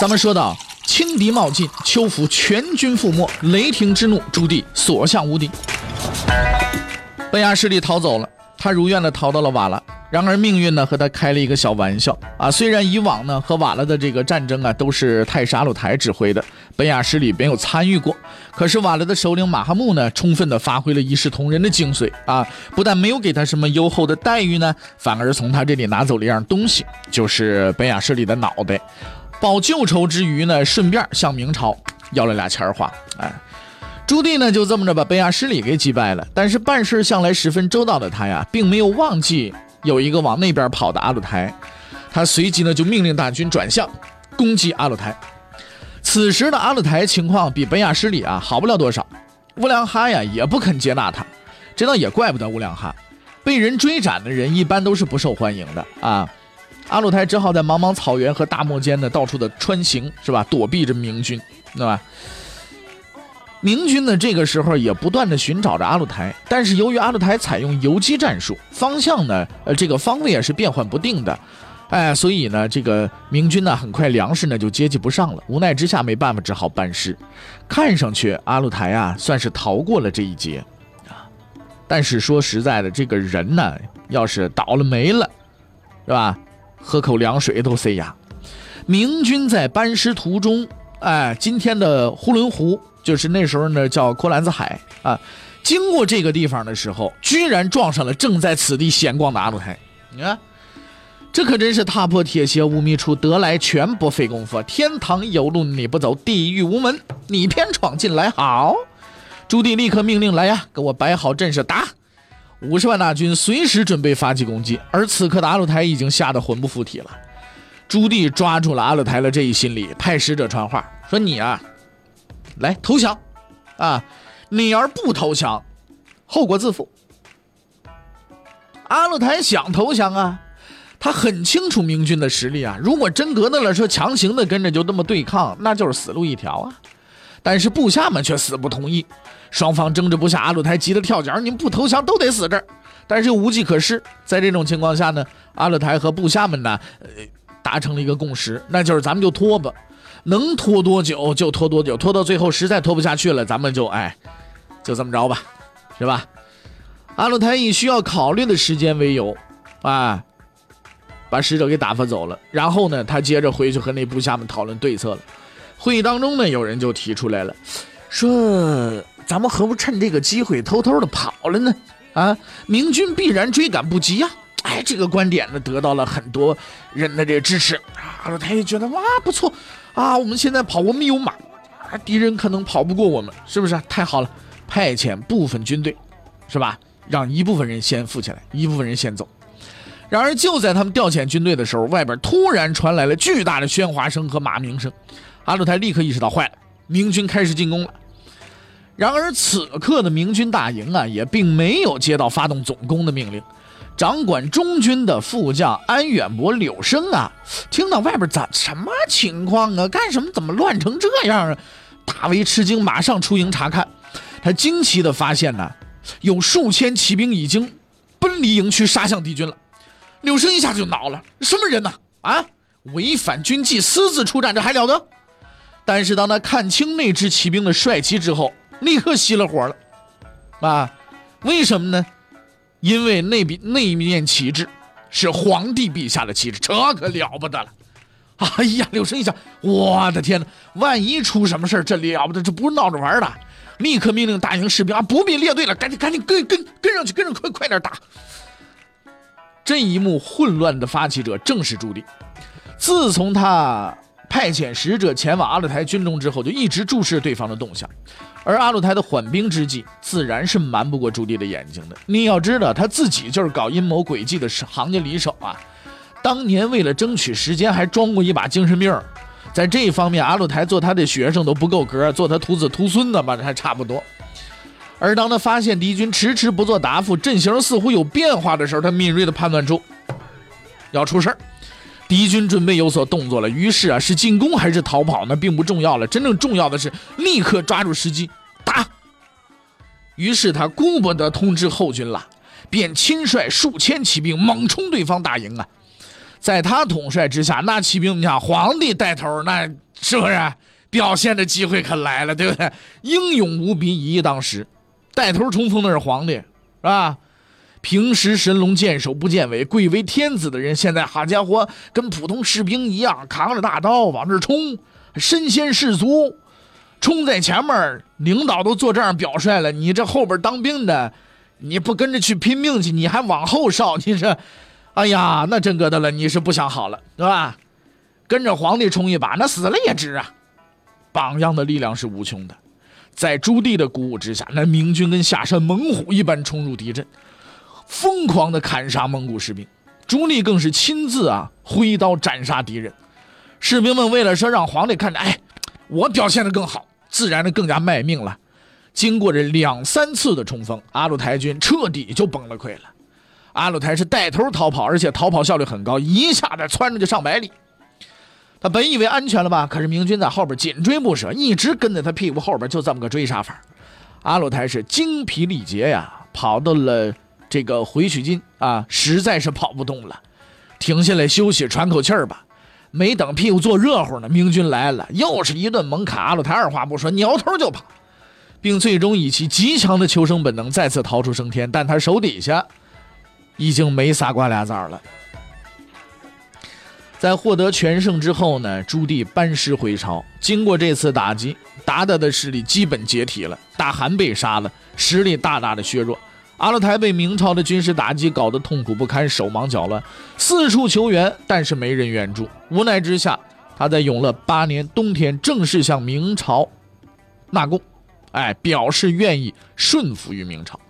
咱们说到轻敌冒进，邱福全军覆没，雷霆之怒，朱棣所向无敌。本衙势力逃走了，他如愿的逃到了瓦剌。然而命运呢和他开了一个小玩笑啊！虽然以往呢和瓦剌的这个战争啊都是太沙鲁台指挥的，本雅失里没有参与过。可是瓦剌的首领马哈木呢，充分的发挥了一视同仁的精髓啊！不但没有给他什么优厚的待遇呢，反而从他这里拿走了一样东西，就是本雅失里的脑袋。报旧仇之余呢，顺便向明朝要了俩钱花。哎，朱棣呢就这么着把北亚失礼给击败了。但是办事向来十分周到的他呀，并没有忘记。有一个往那边跑的阿鲁台，他随即呢就命令大军转向攻击阿鲁台。此时的阿鲁台情况比北亚失礼啊好不了多少，乌良哈呀也不肯接纳他，这倒也怪不得乌良哈，被人追斩的人一般都是不受欢迎的啊。阿鲁台只好在茫茫草原和大漠间呢到处的穿行，是吧？躲避着明军，对吧？明军呢，这个时候也不断的寻找着阿鲁台，但是由于阿鲁台采用游击战术，方向呢，呃，这个方位也是变幻不定的，哎，所以呢，这个明军呢，很快粮食呢就接济不上了，无奈之下没办法，只好班师。看上去阿鲁台啊，算是逃过了这一劫啊，但是说实在的，这个人呢，要是倒了霉了，是吧？喝口凉水都塞牙。明军在班师途中，哎，今天的呼伦湖。就是那时候呢，叫阔兰子海啊。经过这个地方的时候，居然撞上了正在此地闲逛的阿鲁台。你看，这可真是踏破铁鞋无觅处，得来全不费功夫。天堂有路你不走，地狱无门你偏闯进来。好，朱棣立刻命令来呀，给我摆好阵势，打！五十万大军随时准备发起攻击。而此刻的阿鲁台已经吓得魂不附体了。朱棣抓住了阿鲁台的这一心理，派使者传话说：“你啊。”来投降，啊！你要不投降，后果自负。阿鲁台想投降啊，他很清楚明军的实力啊。如果真格的了，说强行的跟着就这么对抗，那就是死路一条啊。但是部下们却死不同意，双方争执不下，阿鲁台急得跳脚，你们不投降都得死这儿。但是又无计可施，在这种情况下呢，阿鲁台和部下们呢，达成了一个共识，那就是咱们就拖吧。能拖多久就拖多久，拖到最后实在拖不下去了，咱们就哎，就这么着吧，是吧？阿鲁台以需要考虑的时间为由，啊，把使者给打发走了。然后呢，他接着回去和那部下们讨论对策了。会议当中呢，有人就提出来了，说咱们何不趁这个机会偷偷的跑了呢？啊，明军必然追赶不及呀！哎，这个观点呢，得到了很多人的这个支持。阿鲁台也觉得哇，不错。啊，我们现在跑，我们有马，啊，敌人可能跑不过我们，是不是？太好了，派遣部分军队，是吧？让一部分人先富起来，一部分人先走。然而，就在他们调遣军队的时候，外边突然传来了巨大的喧哗声和马鸣声。阿鲁台立刻意识到，坏了，明军开始进攻了。然而，此刻的明军大营啊，也并没有接到发动总攻的命令。掌管中军的副将安远伯柳生啊，听到外边咋什么情况啊？干什么？怎么乱成这样啊？大为吃惊，马上出营查看。他惊奇地发现呢，有数千骑兵已经奔离营区，杀向敌军了。柳生一下子就恼了：什么人呢？啊，违反军纪，私自出战，这还了得？但是当他看清那支骑兵的帅气之后，立刻熄了火了。啊，为什么呢？因为那笔那一面旗帜是皇帝陛下的旗帜，这可了不得了！哎呀，柳生一想，我的天哪，万一出什么事这了不得，这不是闹着玩的！立刻命令大营士兵啊，不必列队了，赶紧赶紧跟跟跟上去，跟上快快点打！这一幕混乱的发起者正是朱棣。自从他派遣使者前往阿勒台军中之后，就一直注视对方的动向。而阿鲁台的缓兵之计，自然是瞒不过朱棣的眼睛的。你要知道，他自己就是搞阴谋诡计的行家里手啊。当年为了争取时间，还装过一把精神病，在这一方面，阿鲁台做他的学生都不够格，做他徒子徒孙的吧，还差不多。而当他发现敌军迟迟不做答复，阵型似乎有变化的时候，他敏锐地判断出要出事儿，敌军准备有所动作了。于是啊，是进攻还是逃跑呢，并不重要了，真正重要的是立刻抓住时机打。于是他顾不得通知后军了，便亲率数千骑兵猛冲对方大营啊。在他统帅之下，那骑兵，你想皇帝带头，那是不是表现的机会可来了，对不对？英勇无比，以一当十。带头冲锋的是皇帝，是吧？平时神龙见首不见尾，贵为天子的人，现在好家伙，跟普通士兵一样，扛着大刀往这冲，身先士卒，冲在前面，领导都做这样表率了，你这后边当兵的，你不跟着去拼命去，你还往后稍，你这。哎呀，那真疙瘩了！你是不想好了，对吧？跟着皇帝冲一把，那死了也值啊！榜样的力量是无穷的，在朱棣的鼓舞之下，那明军跟下山猛虎一般冲入敌阵，疯狂的砍杀蒙古士兵。朱棣更是亲自啊挥刀斩杀敌人。士兵们为了说让皇帝看着，哎，我表现的更好，自然的更加卖命了。经过这两三次的冲锋，阿鲁台军彻底就崩了溃了。阿鲁台是带头逃跑，而且逃跑效率很高，一下子窜着就上百里。他本以为安全了吧，可是明军在后边紧追不舍，一直跟在他屁股后边，就这么个追杀法。阿鲁台是精疲力竭呀，跑到了这个回曲金啊，实在是跑不动了，停下来休息喘口气儿吧。没等屁股坐热乎呢，明军来了，又是一顿猛卡。阿鲁台二话不说，扭头就跑，并最终以其极强的求生本能再次逃出升天。但他手底下。已经没仨瓜俩枣了。在获得全胜之后呢，朱棣班师回朝。经过这次打击，鞑靼的势力基本解体了，大汗被杀了，实力大大的削弱。阿勒台被明朝的军事打击搞得痛苦不堪，手忙脚乱，四处求援，但是没人援助。无奈之下，他在永乐八年冬天正式向明朝纳贡，哎，表示愿意顺服于明朝。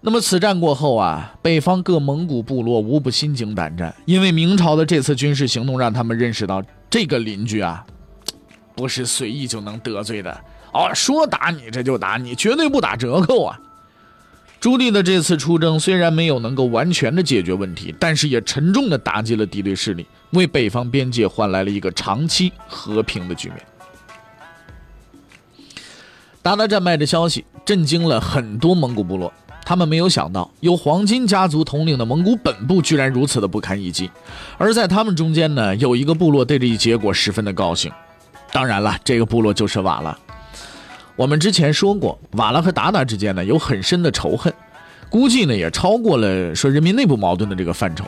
那么此战过后啊，北方各蒙古部落无不心惊胆战，因为明朝的这次军事行动让他们认识到，这个邻居啊，不是随意就能得罪的哦。说打你这就打你，绝对不打折扣啊。朱棣的这次出征虽然没有能够完全的解决问题，但是也沉重的打击了敌对势力，为北方边界换来了一个长期和平的局面。达达战败的消息震惊了很多蒙古部落。他们没有想到，由黄金家族统领的蒙古本部居然如此的不堪一击，而在他们中间呢，有一个部落对这一结果十分的高兴。当然了，这个部落就是瓦剌。我们之前说过，瓦剌和鞑靼之间呢有很深的仇恨，估计呢也超过了说人民内部矛盾的这个范畴。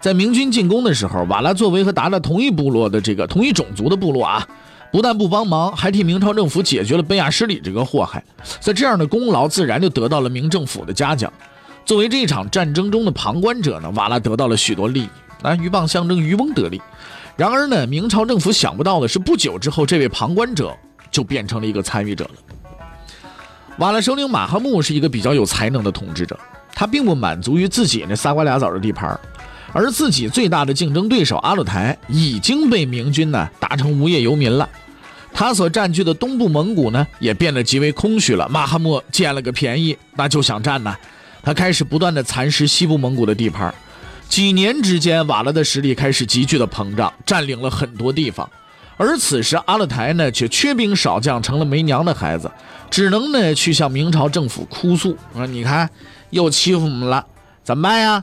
在明军进攻的时候，瓦剌作为和鞑靼同一部落的这个同一种族的部落啊。不但不帮忙，还替明朝政府解决了贝亚失里这个祸害，在这样的功劳自然就得到了明政府的嘉奖。作为这场战争中的旁观者呢，瓦剌得到了许多利益。啊，鹬蚌相争，渔翁得利。然而呢，明朝政府想不到的是，不久之后，这位旁观者就变成了一个参与者了。瓦剌首领马哈木是一个比较有才能的统治者，他并不满足于自己那仨瓜俩枣的地盘，而自己最大的竞争对手阿鲁台已经被明军呢打成无业游民了。他所占据的东部蒙古呢，也变得极为空虚了。马哈木捡了个便宜，那就想占呢。他开始不断的蚕食西部蒙古的地盘，几年之间，瓦剌的实力开始急剧的膨胀，占领了很多地方。而此时，阿勒台呢，却缺兵少将，成了没娘的孩子，只能呢去向明朝政府哭诉：说你看，又欺负我们了，怎么办呀？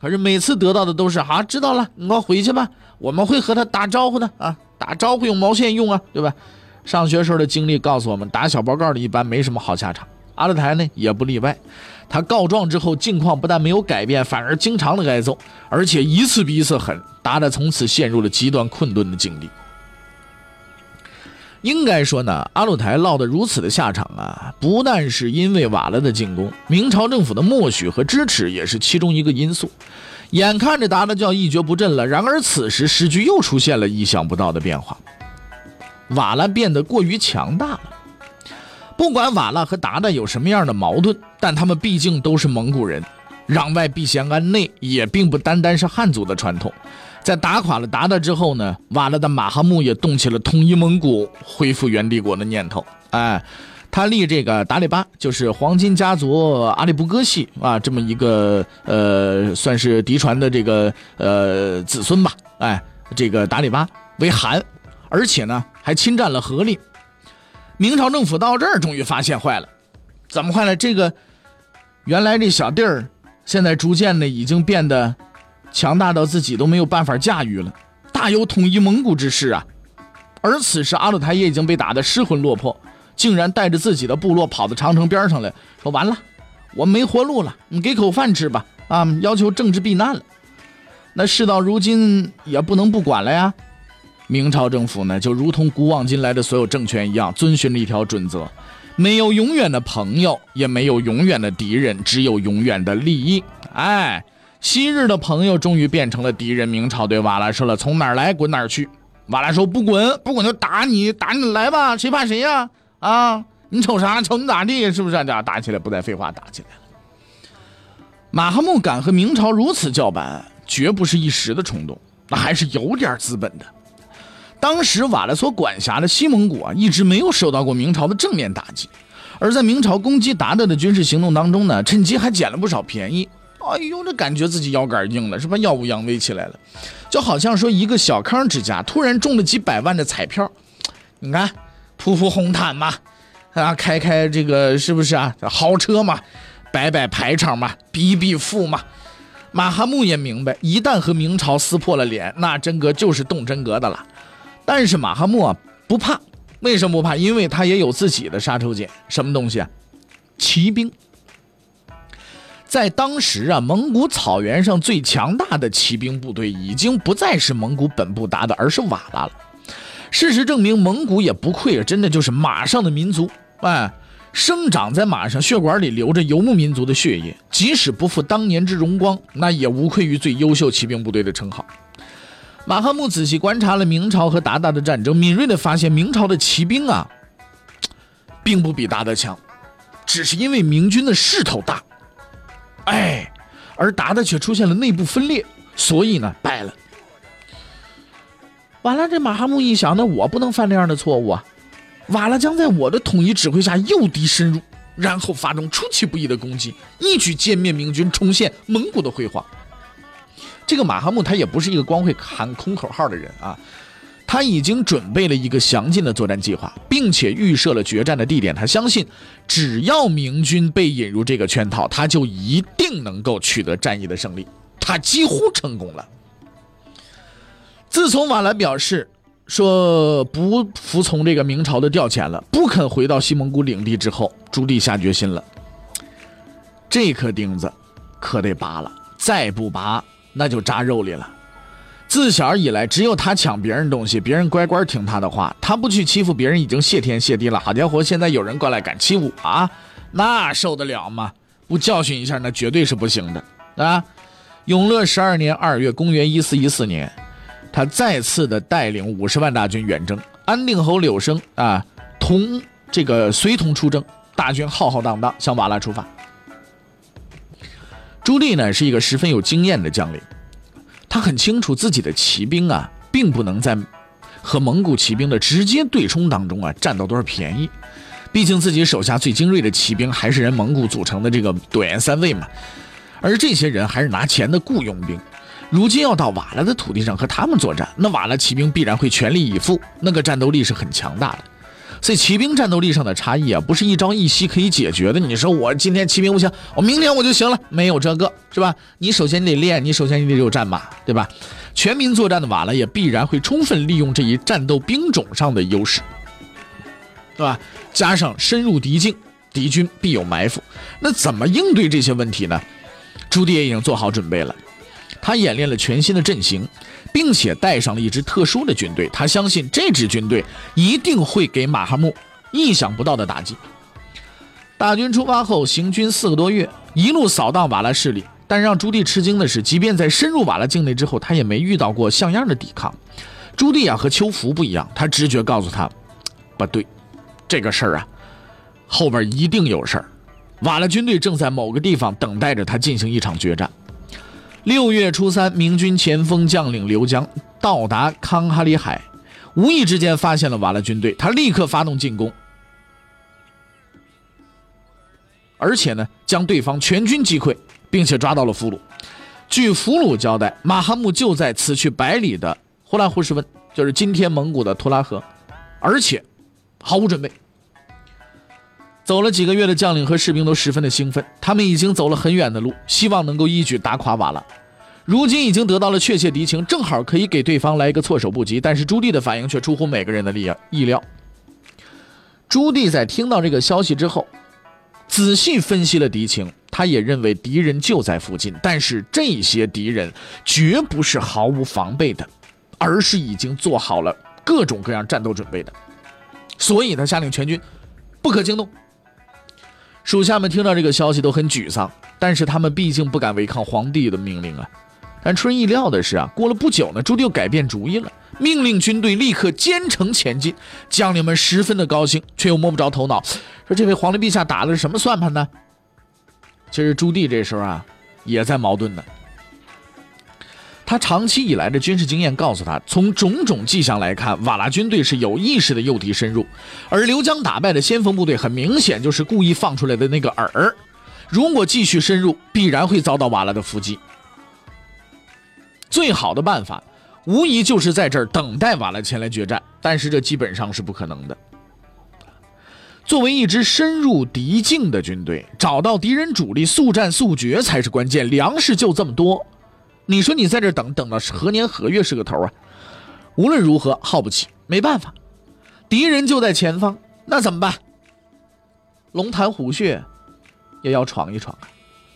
可是每次得到的都是：好，知道了，你给我回去吧，我们会和他打招呼的啊。打招呼用毛线用啊，对吧？上学时候的经历告诉我们，打小报告的一般没什么好下场。阿勒台呢也不例外，他告状之后，境况不但没有改变，反而经常的挨揍，而且一次比一次狠，达达从此陷入了极端困顿的境地。应该说呢，阿鲁台落得如此的下场啊，不但是因为瓦剌的进攻，明朝政府的默许和支持也是其中一个因素。眼看着达达就要一蹶不振了，然而此时时局又出现了意想不到的变化，瓦剌变得过于强大了。不管瓦剌和达达有什么样的矛盾，但他们毕竟都是蒙古人，攘外必先安内也并不单单是汉族的传统。在打垮了鞑靼之后呢，瓦剌的马哈木也动起了统一蒙古、恢复元帝国的念头。哎，他立这个达里巴，就是黄金家族阿里不哥系啊，这么一个呃，算是嫡传的这个呃子孙吧。哎，这个达里巴为汗，而且呢还侵占了河力。明朝政府到这儿终于发现坏了，怎么坏了？这个原来这小弟儿，现在逐渐的已经变得。强大到自己都没有办法驾驭了，大有统一蒙古之势啊！而此时阿鲁台也已经被打得失魂落魄，竟然带着自己的部落跑到长城边上来说：“完了，我没活路了，你给口饭吃吧！”啊，要求政治避难了。那事到如今也不能不管了呀。明朝政府呢，就如同古往今来的所有政权一样，遵循着一条准则：没有永远的朋友，也没有永远的敌人，只有永远的利益。哎。昔日的朋友终于变成了敌人。明朝对瓦剌说了：“从哪儿来滚哪儿去。”瓦剌说：“不滚，不滚就打你，打你来吧，谁怕谁呀？啊，你瞅啥？瞅你咋地？是不是？这样打起来，不再废话，打起来了。”马哈木敢和明朝如此叫板，绝不是一时的冲动，那还是有点资本的。当时瓦剌所管辖的西蒙古啊，一直没有受到过明朝的正面打击，而在明朝攻击鞑靼的军事行动当中呢，趁机还捡了不少便宜。哎呦，这感觉自己腰杆硬了，是吧？耀武扬威起来了，就好像说一个小康之家突然中了几百万的彩票，你看，铺铺红毯嘛，啊，开开这个是不是啊？豪车嘛，摆摆排场嘛，比比富嘛。马哈木也明白，一旦和明朝撕破了脸，那真格就是动真格的了。但是马哈木啊不怕，为什么不怕？因为他也有自己的杀手锏，什么东西啊？骑兵。在当时啊，蒙古草原上最强大的骑兵部队已经不再是蒙古本部达的，而是瓦剌了。事实证明，蒙古也不愧啊，真的就是马上的民族。哎，生长在马上，血管里流着游牧民族的血液，即使不复当年之荣光，那也无愧于最优秀骑兵部队的称号。马哈木仔细观察了明朝和鞑靼的战争，敏锐地发现，明朝的骑兵啊，并不比鞑靼强，只是因为明军的势头大。哎，而鞑靼却出现了内部分裂，所以呢败了。完了，这马哈木一想，那我不能犯这样的错误啊！瓦剌将在我的统一指挥下诱敌深入，然后发动出其不意的攻击，一举歼灭明军，重现蒙古的辉煌。这个马哈木他也不是一个光会喊空口号的人啊。他已经准备了一个详尽的作战计划，并且预设了决战的地点。他相信，只要明军被引入这个圈套，他就一定能够取得战役的胜利。他几乎成功了。自从瓦剌表示说不服从这个明朝的调遣了，不肯回到西蒙古领地之后，朱棣下决心了。这颗钉子可得拔了，再不拔那就扎肉里了。自小以来，只有他抢别人东西，别人乖乖听他的话。他不去欺负别人，已经谢天谢地了。好家伙，现在有人过来敢欺负啊，那受得了吗？不教训一下，那绝对是不行的啊！永乐十二年二月，公元一四一四年，他再次的带领五十万大军远征。安定侯柳生啊，同这个随同出征，大军浩浩荡荡向瓦剌出发。朱棣呢，是一个十分有经验的将领。他很清楚自己的骑兵啊，并不能在和蒙古骑兵的直接对冲当中啊占到多少便宜。毕竟自己手下最精锐的骑兵还是人蒙古组成的这个朵颜三卫嘛，而这些人还是拿钱的雇佣兵。如今要到瓦剌的土地上和他们作战，那瓦剌骑兵必然会全力以赴，那个战斗力是很强大的。所以骑兵战斗力上的差异啊，不是一朝一夕可以解决的。你说我今天骑兵不行，我明天我就行了，没有这个是吧？你首先你得练，你首先你得有战马，对吧？全民作战的瓦剌也必然会充分利用这一战斗兵种上的优势，对吧？加上深入敌境，敌军必有埋伏，那怎么应对这些问题呢？朱棣也已经做好准备了。他演练了全新的阵型，并且带上了一支特殊的军队。他相信这支军队一定会给马哈木意想不到的打击。大军出发后，行军四个多月，一路扫荡瓦剌势力。但让朱棣吃惊的是，即便在深入瓦剌境内之后，他也没遇到过像样的抵抗。朱棣啊，和邱福不一样，他直觉告诉他，不对，这个事儿啊，后边一定有事儿。瓦剌军队正在某个地方等待着他进行一场决战。六月初三，明军前锋将领刘江到达康哈里海，无意之间发现了瓦剌军队，他立刻发动进攻，而且呢，将对方全军击溃，并且抓到了俘虏。据俘虏交代，马哈木就在此去百里的呼兰呼什温，就是今天蒙古的图拉河，而且毫无准备。走了几个月的将领和士兵都十分的兴奋，他们已经走了很远的路，希望能够一举打垮瓦剌。如今已经得到了确切敌情，正好可以给对方来一个措手不及。但是朱棣的反应却出乎每个人的意意料。朱棣在听到这个消息之后，仔细分析了敌情，他也认为敌人就在附近，但是这些敌人绝不是毫无防备的，而是已经做好了各种各样战斗准备的。所以他下令全军不可惊动。属下们听到这个消息都很沮丧，但是他们毕竟不敢违抗皇帝的命令啊。但出人意料的是啊，过了不久呢，朱棣又改变主意了，命令军队立刻兼程前进。将领们十分的高兴，却又摸不着头脑，说这位皇帝陛下打的是什么算盘呢？其实朱棣这时候啊，也在矛盾呢。他长期以来的军事经验告诉他，从种种迹象来看，瓦剌军队是有意识的诱敌深入，而刘江打败的先锋部队很明显就是故意放出来的那个饵。如果继续深入，必然会遭到瓦剌的伏击。最好的办法，无疑就是在这儿等待瓦剌前来决战，但是这基本上是不可能的。作为一支深入敌境的军队，找到敌人主力，速战速决才是关键。粮食就这么多。你说你在这等等到何年何月是个头啊？无论如何耗不起，没办法，敌人就在前方，那怎么办？龙潭虎穴也要闯一闯啊！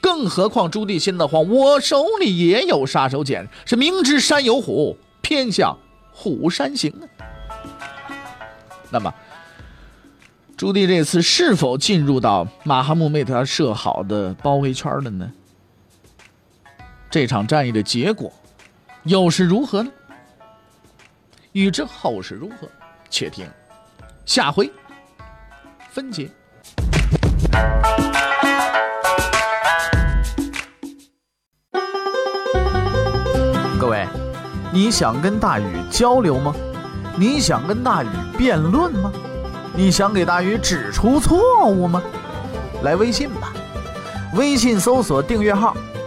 更何况朱棣心的慌，我手里也有杀手锏，是明知山有虎，偏向虎山行啊！那么，朱棣这次是否进入到马哈木为他设好的包围圈了呢？这场战役的结果又是如何呢？欲知后事如何，且听下回分解。各位，你想跟大禹交流吗？你想跟大禹辩论吗？你想给大禹指出错误吗？来微信吧，微信搜索订阅号。